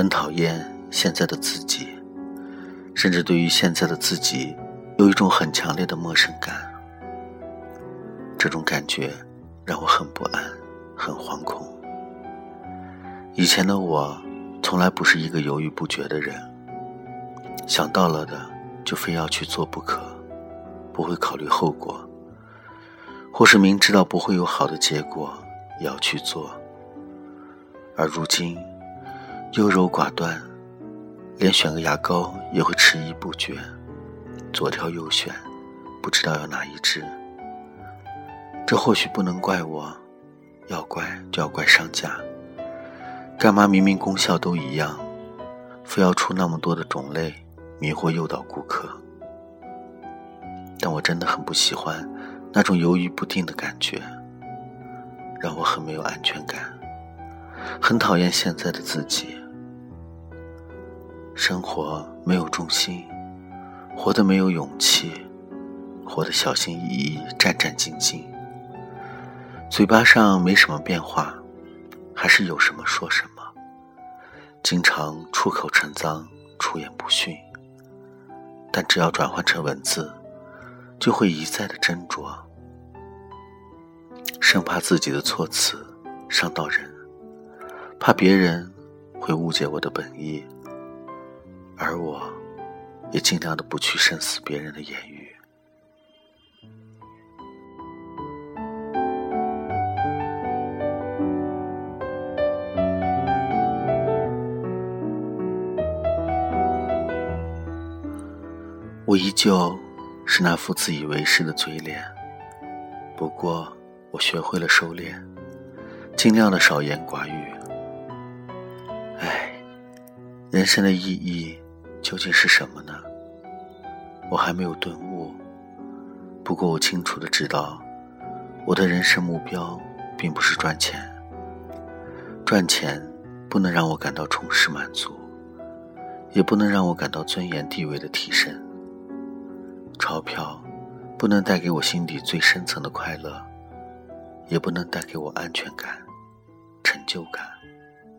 很讨厌现在的自己，甚至对于现在的自己有一种很强烈的陌生感。这种感觉让我很不安，很惶恐。以前的我从来不是一个犹豫不决的人，想到了的就非要去做不可，不会考虑后果，或是明知道不会有好的结果也要去做。而如今，优柔寡断，连选个牙膏也会迟疑不决，左挑右选，不知道要哪一支。这或许不能怪我，要怪就要怪商家。干嘛明明功效都一样，非要出那么多的种类，迷惑诱导顾客？但我真的很不喜欢那种犹豫不定的感觉，让我很没有安全感。很讨厌现在的自己，生活没有重心，活得没有勇气，活得小心翼翼、战战兢兢。嘴巴上没什么变化，还是有什么说什么，经常出口成脏、出言不逊。但只要转换成文字，就会一再的斟酌，生怕自己的措辞伤到人。怕别人会误解我的本意，而我也尽量的不去深思别人的言语。我依旧是那副自以为是的嘴脸，不过我学会了收敛，尽量的少言寡语。唉人生的意义究竟是什么呢？我还没有顿悟。不过我清楚的知道，我的人生目标并不是赚钱。赚钱不能让我感到充实满足，也不能让我感到尊严地位的提升。钞票不能带给我心底最深层的快乐，也不能带给我安全感、成就感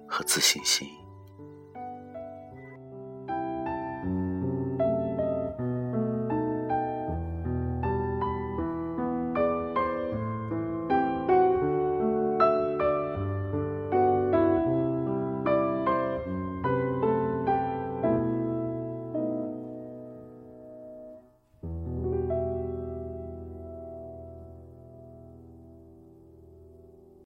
和自信心。